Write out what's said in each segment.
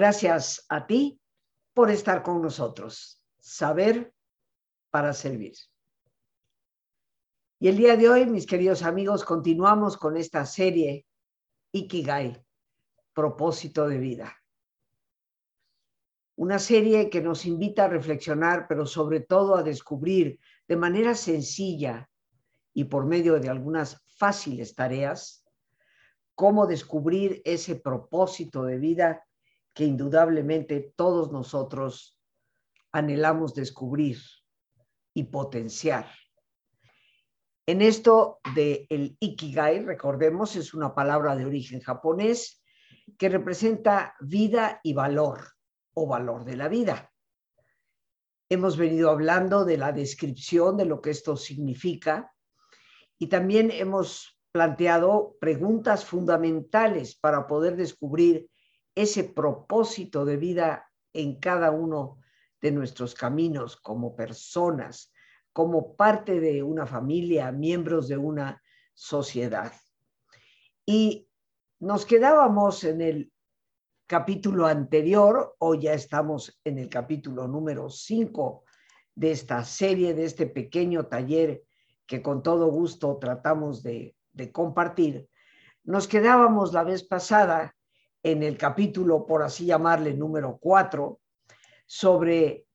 Gracias a ti por estar con nosotros. Saber para servir. Y el día de hoy, mis queridos amigos, continuamos con esta serie Ikigai, propósito de vida. Una serie que nos invita a reflexionar, pero sobre todo a descubrir de manera sencilla y por medio de algunas fáciles tareas, cómo descubrir ese propósito de vida que indudablemente todos nosotros anhelamos descubrir y potenciar. En esto de el ikigai, recordemos, es una palabra de origen japonés que representa vida y valor o valor de la vida. Hemos venido hablando de la descripción de lo que esto significa y también hemos planteado preguntas fundamentales para poder descubrir ese propósito de vida en cada uno de nuestros caminos como personas, como parte de una familia, miembros de una sociedad. Y nos quedábamos en el capítulo anterior, o ya estamos en el capítulo número 5 de esta serie, de este pequeño taller que con todo gusto tratamos de, de compartir. Nos quedábamos la vez pasada en el capítulo, por así llamarle, número 4, sobre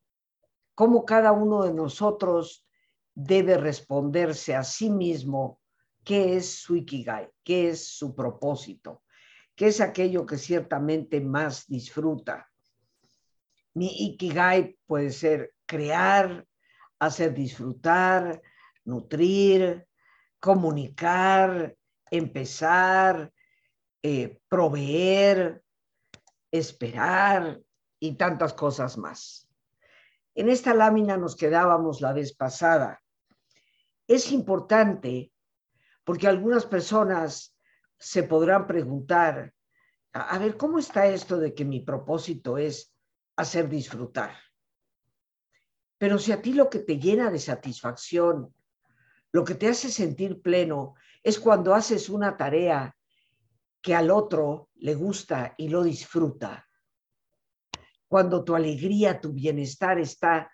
cómo cada uno de nosotros debe responderse a sí mismo qué es su ikigai, qué es su propósito, qué es aquello que ciertamente más disfruta. Mi ikigai puede ser crear, hacer disfrutar, nutrir, comunicar, empezar, eh, proveer, esperar y tantas cosas más. En esta lámina nos quedábamos la vez pasada. Es importante porque algunas personas se podrán preguntar, a, ver, ¿cómo está esto de que mi propósito es hacer disfrutar? Pero si a ti lo que te llena de satisfacción, lo que te hace sentir pleno, es cuando haces una tarea que al otro le gusta y lo disfruta. Cuando tu alegría, tu bienestar está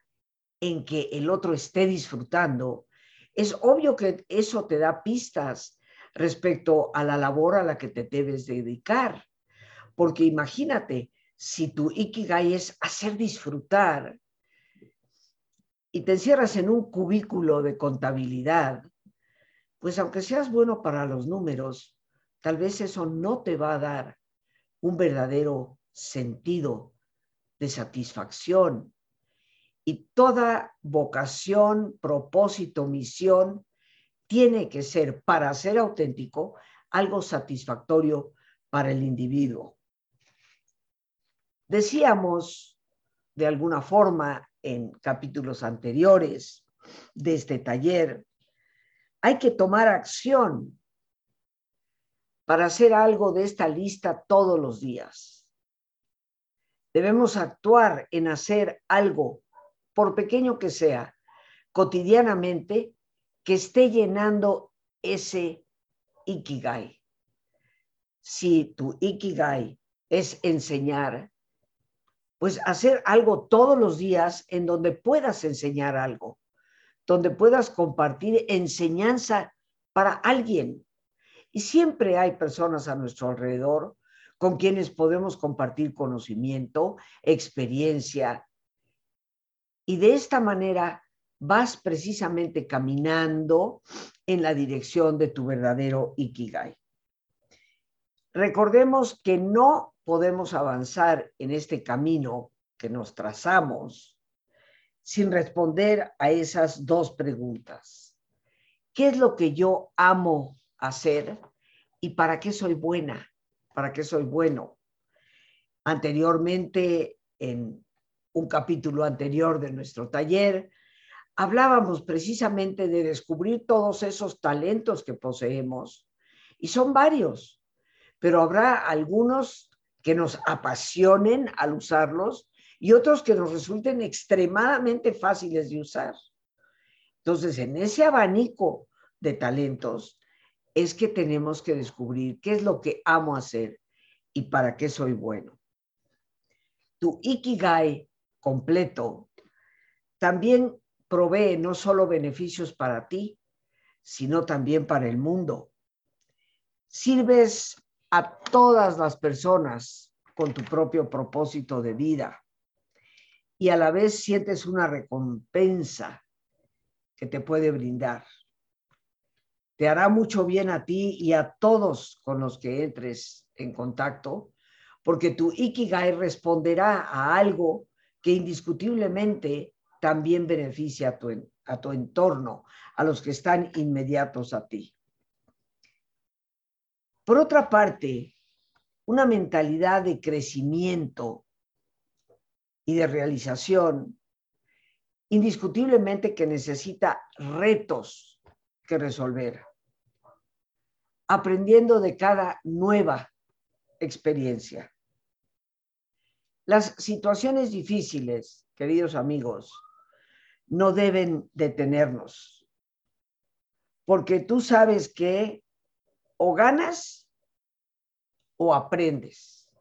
en que el otro esté disfrutando, es obvio que eso te da pistas respecto a la labor a la que te debes dedicar. Porque imagínate, si tu ikigai es hacer disfrutar y te encierras en un cubículo de contabilidad, pues aunque seas bueno para los números, tal vez eso no te va a dar un verdadero sentido de satisfacción. Y toda vocación, propósito, misión tiene que ser, para ser auténtico, algo satisfactorio para el individuo. Decíamos de alguna forma en capítulos anteriores de este taller, hay que tomar acción para hacer algo de esta lista todos los días. Debemos actuar en hacer algo, por pequeño que sea, cotidianamente, que esté llenando ese ikigai. Si tu ikigai es enseñar, pues hacer algo todos los días en donde puedas enseñar algo, donde puedas compartir enseñanza para alguien, y siempre hay personas a nuestro alrededor con quienes podemos compartir conocimiento, experiencia. Y de esta manera vas precisamente caminando en la dirección de tu verdadero Ikigai. Recordemos que no podemos avanzar en este camino que nos trazamos sin responder a esas dos preguntas. ¿Qué es lo que yo amo hacer y para qué soy buena, para qué soy bueno. Anteriormente, en un capítulo anterior de nuestro taller, hablábamos precisamente de descubrir todos esos talentos que poseemos y son varios, pero habrá algunos que nos apasionen al usarlos y otros que nos resulten extremadamente fáciles de usar. Entonces, en ese abanico de talentos, es que tenemos que descubrir qué es lo que amo hacer y para qué soy bueno. tu Ikigai completo también provee no solo beneficios para ti, sino también para el mundo. Sirves a todas las personas con tu propio propósito de vida y a la vez sientes una recompensa que te puede brindar. Te hará mucho bien a ti y a todos con los que entres en contacto, porque tu Ikigai responderá a algo que indiscutiblemente también beneficia a tu, a tu entorno, a los que están inmediatos a ti. Por otra parte, una mentalidad de crecimiento y de realización, indiscutiblemente que necesita retos que resolver, aprendiendo de cada nueva experiencia. Las situaciones difíciles, queridos amigos, no deben detenernos, porque tú sabes que o ganas o aprendes.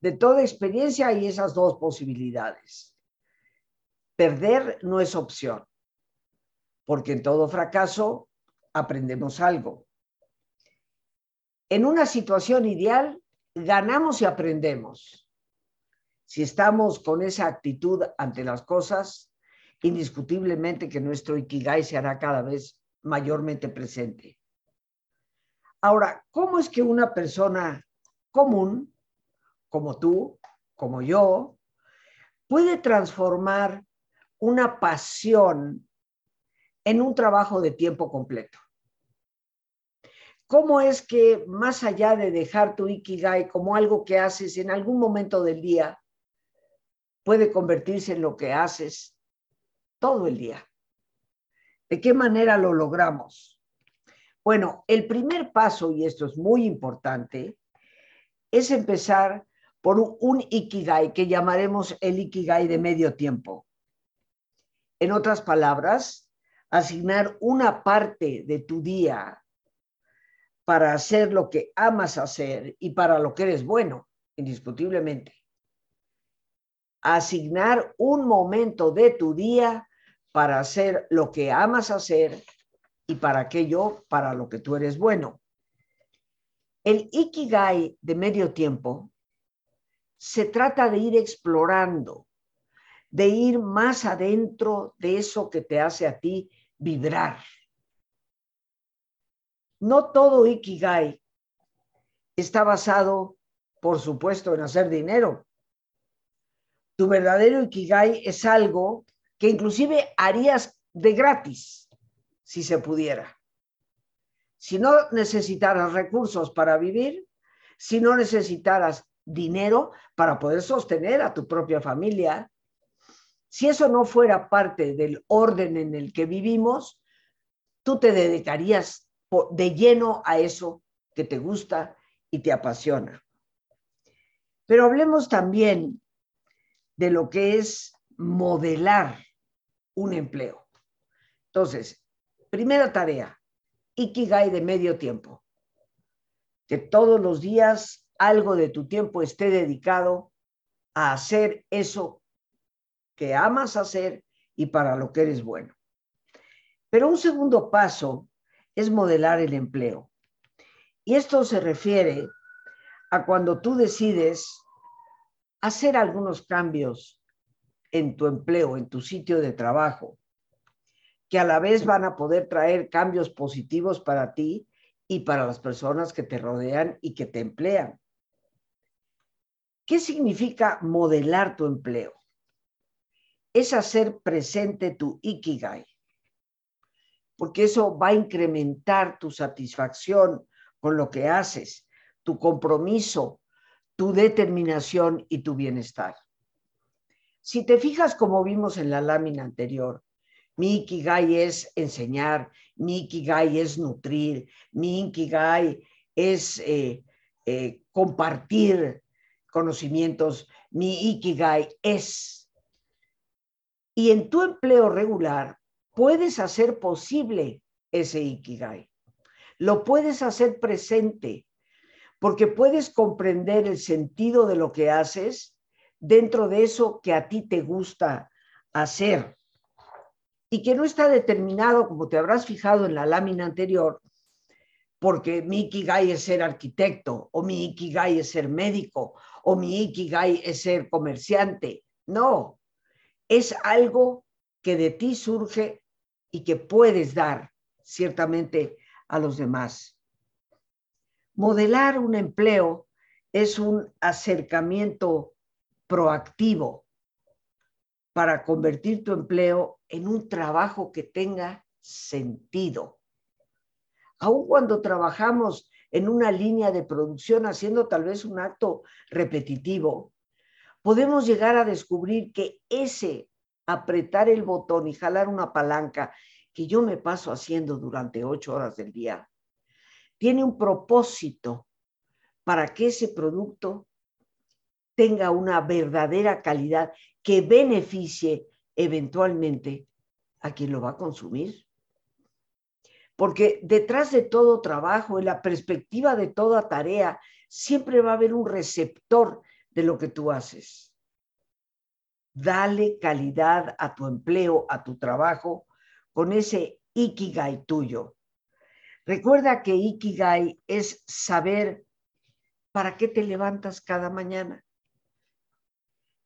De toda experiencia hay esas dos posibilidades. Perder no es opción, porque en todo fracaso aprendemos algo. En una situación ideal, ganamos y aprendemos. Si estamos con esa actitud ante las cosas, indiscutiblemente que nuestro Ikigai se hará cada vez mayormente presente. Ahora, ¿cómo es que una persona común, como tú, como yo, puede transformar una pasión en un trabajo de tiempo completo? ¿Cómo es que más allá de dejar tu Ikigai como algo que haces en algún momento del día, puede convertirse en lo que haces todo el día. ¿De qué manera lo logramos? Bueno, el primer paso, y esto es muy importante, es empezar por un, ikigai que llamaremos el ikigai de medio tiempo. En otras palabras, asignar una parte de tu día para hacer lo que amas hacer y para lo que eres bueno, indiscutiblemente. Asignar un momento de tu día para hacer lo que amas hacer y para aquello para lo que tú eres bueno. El Ikigai de medio tiempo se trata de ir explorando, de ir más adentro de eso que te hace a ti vibrar. No todo Ikigai está basado, por supuesto, en hacer dinero. Tu verdadero Ikigai es algo que inclusive harías de gratis, si se pudiera. Si no necesitaras recursos para vivir, si no necesitaras dinero para poder sostener a tu propia familia, si eso no fuera parte del orden en el que vivimos, tú te dedicarías de lleno a eso que te gusta y te apasiona. Pero hablemos también de lo que es modelar un empleo. Entonces, primera tarea, Ikigai de medio tiempo. Que todos los días algo de tu tiempo esté dedicado a hacer eso que amas hacer y para lo que eres bueno. Pero un segundo paso es modelar el empleo. Y esto se refiere a cuando tú decides hacer algunos cambios en tu empleo, en tu sitio de trabajo, que a la vez van a poder traer cambios positivos para ti y para las personas que te rodean y que te emplean. ¿Qué significa modelar tu empleo? Es hacer presente tu ikigai, porque eso va a incrementar tu satisfacción con lo que haces, tu compromiso, tu determinación y tu bienestar. Si te fijas como vimos en la lámina anterior, mi Ikigai es enseñar, mi Ikigai es nutrir, mi Ikigai es eh, eh, compartir conocimientos, mi Ikigai es. Y en tu empleo regular puedes hacer posible ese Ikigai. Lo puedes hacer presente porque puedes comprender el sentido de lo que haces dentro de eso que a ti te gusta hacer y que no está determinado, como te habrás fijado en la lámina anterior, porque mi ikigai es ser arquitecto, o mi ikigai es ser médico, o mi ikigai es ser comerciante. No, es algo que de ti surge y que puedes dar ciertamente a los demás. Modelar un empleo es un acercamiento proactivo para convertir tu empleo en un trabajo que tenga sentido. Aun cuando trabajamos en una línea de producción haciendo tal vez un acto repetitivo, podemos llegar a descubrir que ese apretar el botón y jalar una palanca que yo me paso haciendo durante ocho horas del día, tiene un propósito para que ese producto tenga una verdadera calidad que beneficie eventualmente a quien lo va a consumir. Porque detrás de todo trabajo, en la perspectiva de toda tarea, siempre va a haber un receptor de lo que tú haces. Dale calidad a tu empleo, a tu trabajo, con ese ikigai tuyo. Recuerda que ikigai es saber para qué te levantas cada mañana.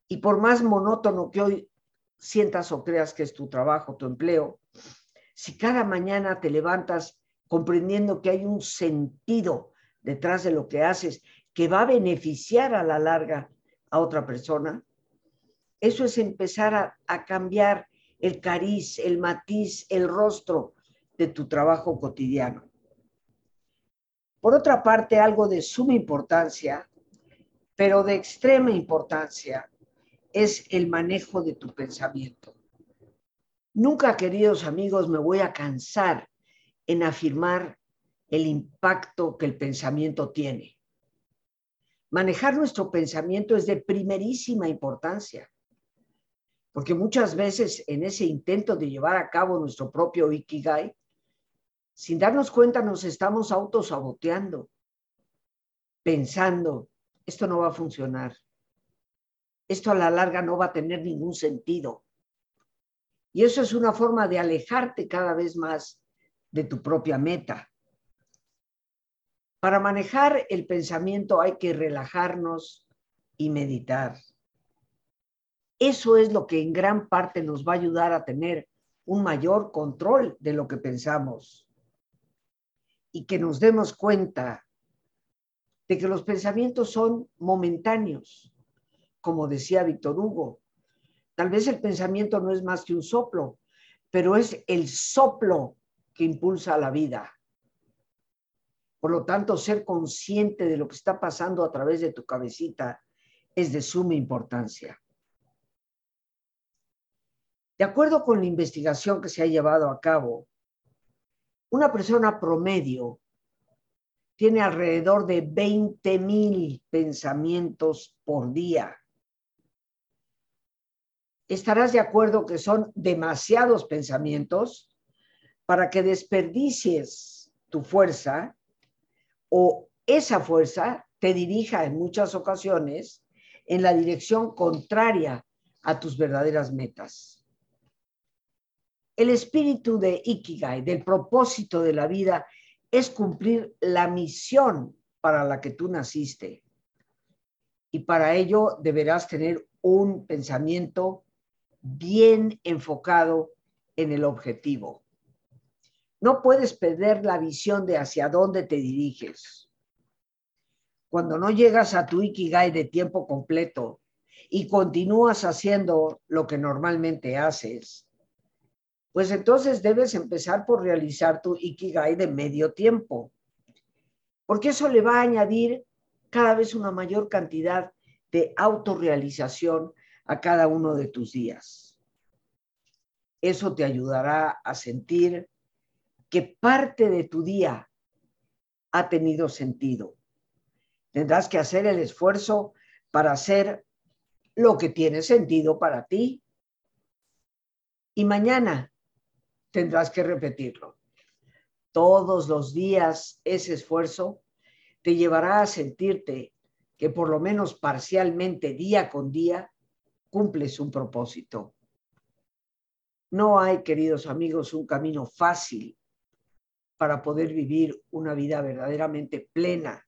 Y por más monótono que hoy sientas o creas que es tu trabajo, tu empleo, si cada mañana te levantas comprendiendo que hay un sentido detrás de lo que haces que va a beneficiar a la larga a otra persona, eso es empezar a, a cambiar el cariz, el matiz, el rostro de tu trabajo cotidiano. Por otra parte, algo de suma importancia, pero de extrema importancia, es el manejo de tu pensamiento. Nunca, queridos amigos, me voy a cansar en afirmar el impacto que el pensamiento tiene. Manejar nuestro pensamiento es de primerísima importancia, porque muchas veces en ese intento de llevar a cabo nuestro propio Ikigai, sin darnos cuenta nos estamos autosaboteando, pensando, esto no va a funcionar, esto a la larga no va a tener ningún sentido. Y eso es una forma de alejarte cada vez más de tu propia meta. Para manejar el pensamiento hay que relajarnos y meditar. Eso es lo que en gran parte nos va a ayudar a tener un mayor control de lo que pensamos y que nos demos cuenta de que los pensamientos son momentáneos, como decía Víctor Hugo. Tal vez el pensamiento no es más que un soplo, pero es el soplo que impulsa la vida. Por lo tanto, ser consciente de lo que está pasando a través de tu cabecita es de suma importancia. De acuerdo con la investigación que se ha llevado a cabo, una persona promedio tiene alrededor de 20 mil pensamientos por día. Estarás de acuerdo que son demasiados pensamientos para que desperdicies tu fuerza o esa fuerza te dirija en muchas ocasiones en la dirección contraria a tus verdaderas metas. El espíritu de Ikigai, del propósito de la vida, es cumplir la misión para la que tú naciste. Y para ello deberás tener un pensamiento bien enfocado en el objetivo. No puedes perder la visión de hacia dónde te diriges. Cuando no llegas a tu Ikigai de tiempo completo y continúas haciendo lo que normalmente haces, pues entonces debes empezar por realizar tu Ikigai de medio tiempo, porque eso le va a añadir cada vez una mayor cantidad de autorrealización a cada uno de tus días. Eso te ayudará a sentir que parte de tu día ha tenido sentido. Tendrás que hacer el esfuerzo para hacer lo que tiene sentido para ti. Y mañana tendrás que repetirlo. Todos los días ese esfuerzo te llevará a sentirte que por lo menos parcialmente, día con día, cumples un propósito. No hay, queridos amigos, un camino fácil para poder vivir una vida verdaderamente plena,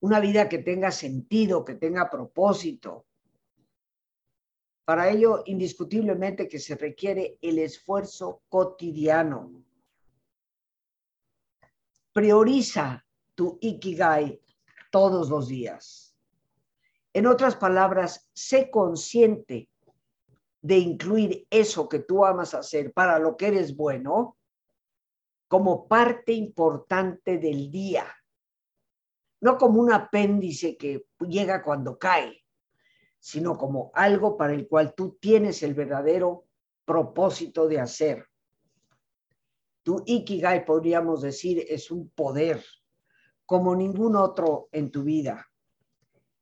una vida que tenga sentido, que tenga propósito. Para ello, indiscutiblemente que se requiere el esfuerzo cotidiano. Prioriza tu ikigai todos los días. En otras palabras, sé consciente de incluir eso que tú amas hacer para lo que eres bueno como parte importante del día, no como un apéndice que llega cuando cae, sino como algo para el cual tú tienes el verdadero propósito de hacer. Tu Ikigai, podríamos decir, es un poder como ningún otro en tu vida.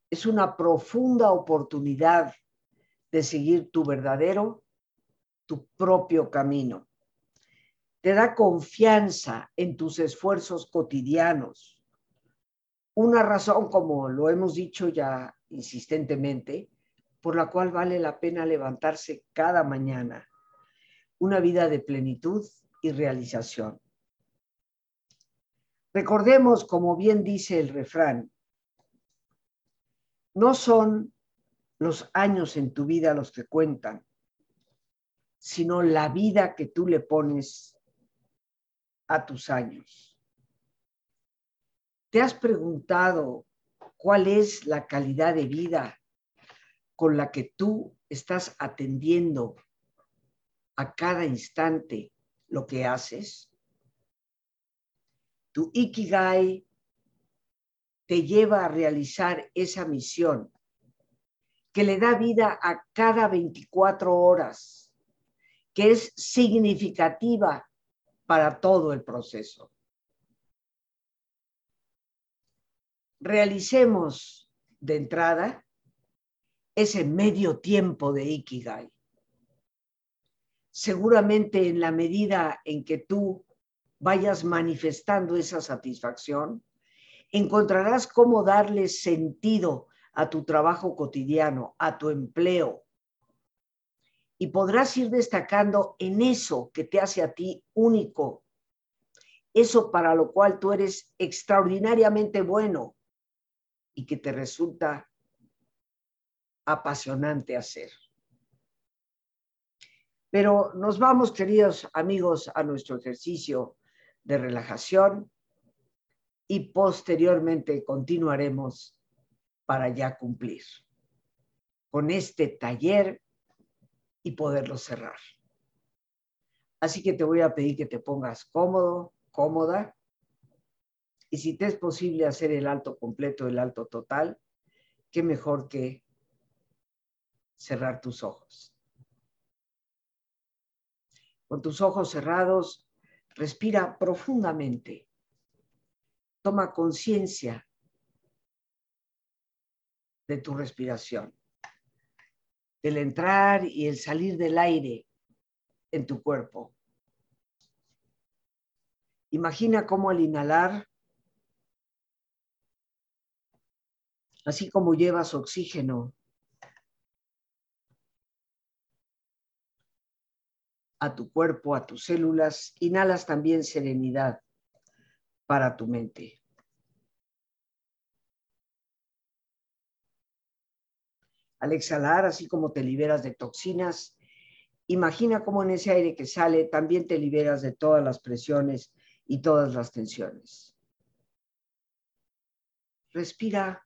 Es una profunda oportunidad de seguir tu verdadero, tu propio camino. Te da confianza en tus esfuerzos cotidianos. Una razón, como lo hemos dicho ya insistentemente, por la cual vale la pena levantarse cada mañana. Una vida de plenitud y realización. Recordemos, como bien dice el refrán, no son los años en tu vida los que cuentan, sino la vida que tú le pones a tus años. ¿Te has preguntado cuál es la calidad de vida con la que tú estás atendiendo a cada instante lo que haces? Tu Ikigai te lleva a realizar esa misión que le da vida a cada 24 horas, que es significativa para todo el proceso. Realicemos de entrada ese medio tiempo de Ikigai. Seguramente en la medida en que tú vayas manifestando esa satisfacción, encontrarás cómo darle sentido a tu trabajo cotidiano, a tu empleo. Y podrás ir destacando en eso que te hace a ti único, eso para lo cual tú eres extraordinariamente bueno y que te resulta apasionante hacer. Pero nos vamos, queridos amigos, a nuestro ejercicio de relajación y posteriormente continuaremos para ya cumplir con este taller y poderlo cerrar. Así que te voy a pedir que te pongas cómodo, cómoda, y si te es posible hacer el alto completo, el alto total, qué mejor que cerrar tus ojos. Con tus ojos cerrados, Respira profundamente. Toma conciencia de tu respiración, del entrar y el salir del aire en tu cuerpo. Imagina cómo al inhalar, así como llevas oxígeno a tu cuerpo, a tus células, inhalas también serenidad para tu mente. Al exhalar, así como te liberas de toxinas, imagina cómo en ese aire que sale también te liberas de todas las presiones y todas las tensiones. Respira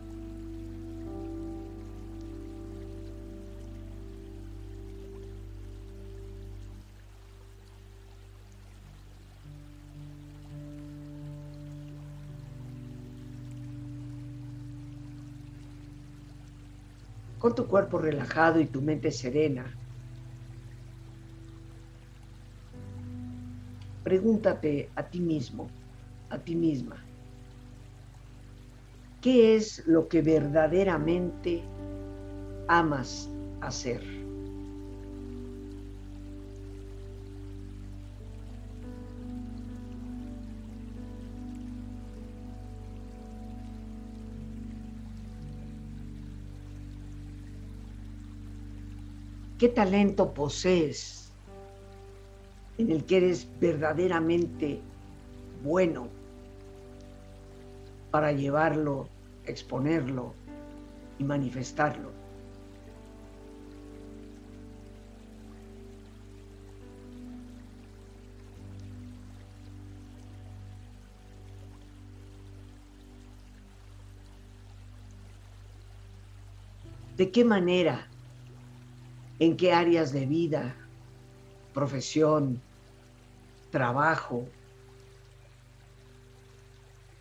Con tu cuerpo relajado y tu mente serena. Pregúntate a ti mismo, a ti misma, ¿qué es lo que verdaderamente amas hacer? ¿Qué talento posees en el que eres verdaderamente bueno para llevarlo, exponerlo y manifestarlo? ¿De qué manera? ¿En qué áreas de vida, profesión, trabajo?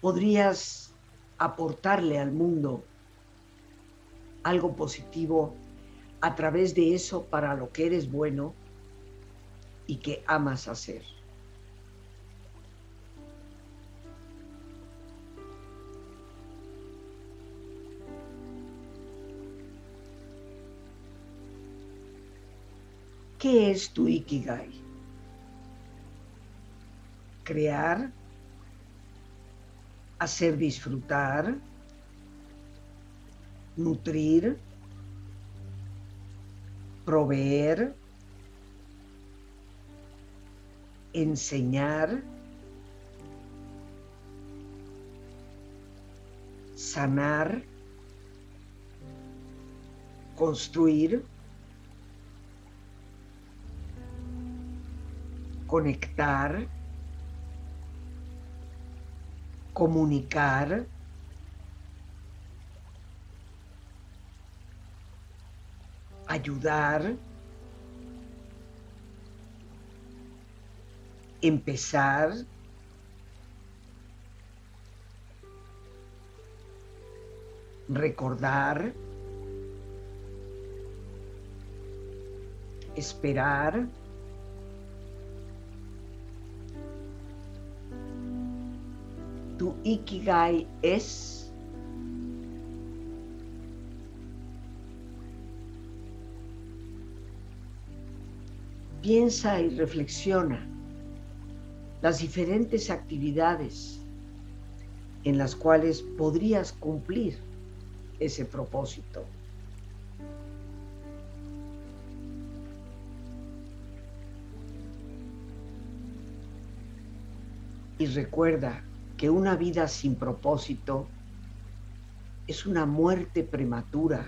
¿Podrías aportarle al mundo algo positivo a través de eso para lo que eres bueno y que amas hacer? ¿Qué es tu Ikigai? Crear, hacer disfrutar, nutrir, proveer, enseñar, sanar, construir, conectar, comunicar, ayudar, empezar, recordar, esperar, tu Ikigai es? Piensa y reflexiona las diferentes actividades en las cuales podrías cumplir ese propósito. Y recuerda que una vida sin propósito es una muerte prematura.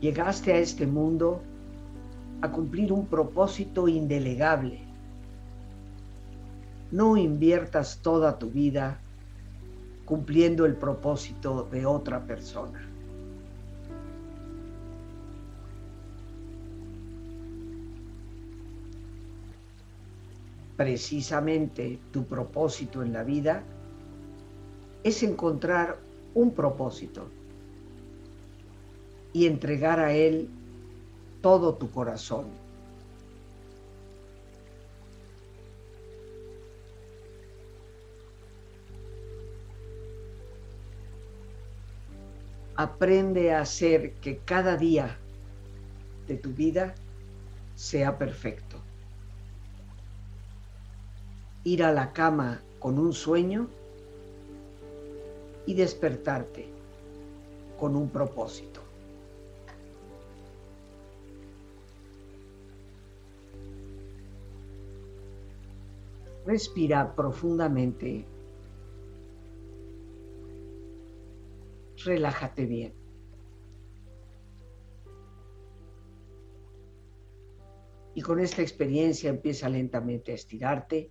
Llegaste a este mundo a cumplir un propósito indelegable. No inviertas toda tu vida cumpliendo el propósito de otra persona. Precisamente tu propósito en la vida es encontrar un propósito y entregar a Él todo tu corazón. Aprende a hacer que cada día de tu vida sea perfecto ir a la cama con un sueño y despertarte con un propósito. Respira profundamente. Relájate bien. Y con esta experiencia empieza lentamente a estirarte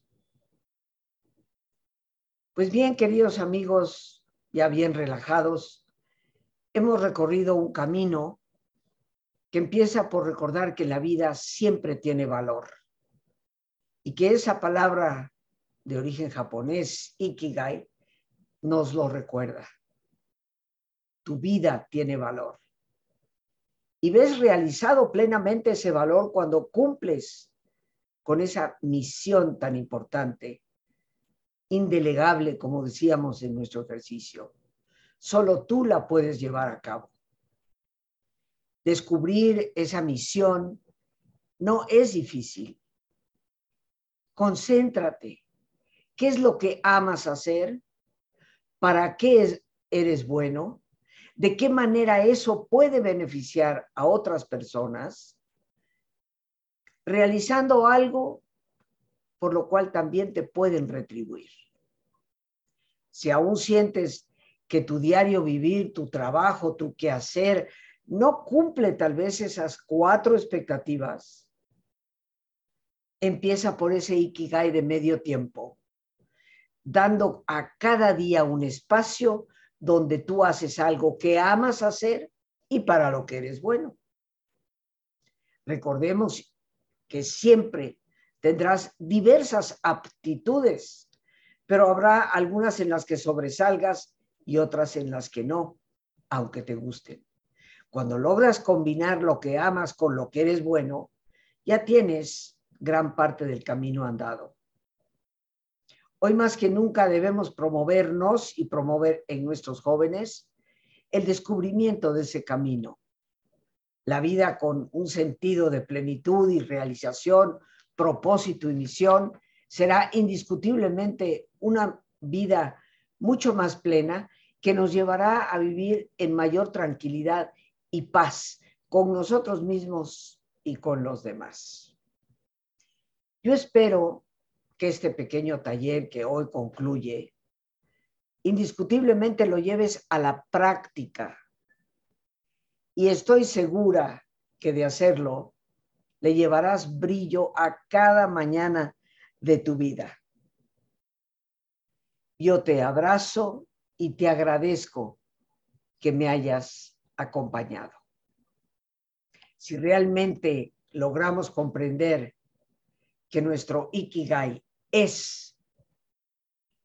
Pues bien, queridos amigos, ya bien relajados, hemos recorrido un camino que empieza por recordar que la vida siempre tiene valor y que esa palabra de origen japonés, ikigai, nos lo recuerda. tu vida tiene valor. Y ves realizado plenamente ese valor cuando cumples con esa misión tan importante, indelegable, como decíamos en nuestro ejercicio. Solo tú la puedes llevar a cabo. Descubrir esa misión no es difícil. Concéntrate. ¿Qué es lo que amas hacer? ¿Para qué eres bueno? ¿De qué manera eso puede beneficiar a otras personas? Realizando algo por lo cual también te pueden retribuir. Si aún sientes que tu diario vivir, tu trabajo, tu quehacer, no cumple tal vez esas cuatro expectativas, empieza por ese ikigai de medio tiempo, dando a cada día un espacio donde tú haces algo que amas hacer y para lo que eres bueno. Recordemos que siempre tendrás diversas aptitudes, pero habrá algunas en las que sobresalgas y otras en las que no, aunque te gusten. Cuando logras combinar lo que amas con lo que eres bueno, ya tienes gran parte del camino andado. Hoy más que nunca debemos promovernos y promover en nuestros jóvenes el descubrimiento de ese camino. La vida con un sentido de plenitud y realización, propósito y misión será indiscutiblemente una vida mucho más plena que nos llevará a vivir en mayor tranquilidad y paz con nosotros mismos y con los demás. Yo espero que este pequeño taller que hoy concluye, indiscutiblemente lo lleves a la práctica. Y estoy segura que de hacerlo, le llevarás brillo a cada mañana de tu vida. Yo te abrazo y te agradezco que me hayas acompañado. Si realmente logramos comprender que nuestro ikigai es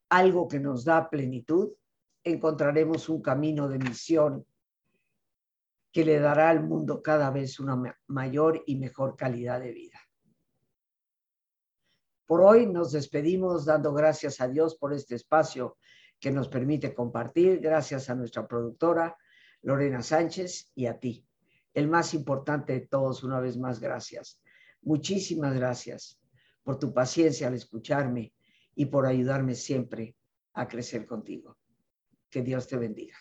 algo que nos da plenitud, encontraremos un camino de misión que le dará al mundo cada vez una mayor y mejor calidad de vida. Por hoy nos despedimos dando gracias a Dios por este espacio que nos permite compartir, gracias a nuestra productora Lorena Sánchez y a ti. El más importante de todos, una vez más, gracias. Muchísimas gracias por tu paciencia al escucharme y por ayudarme siempre a crecer contigo. Que Dios te bendiga.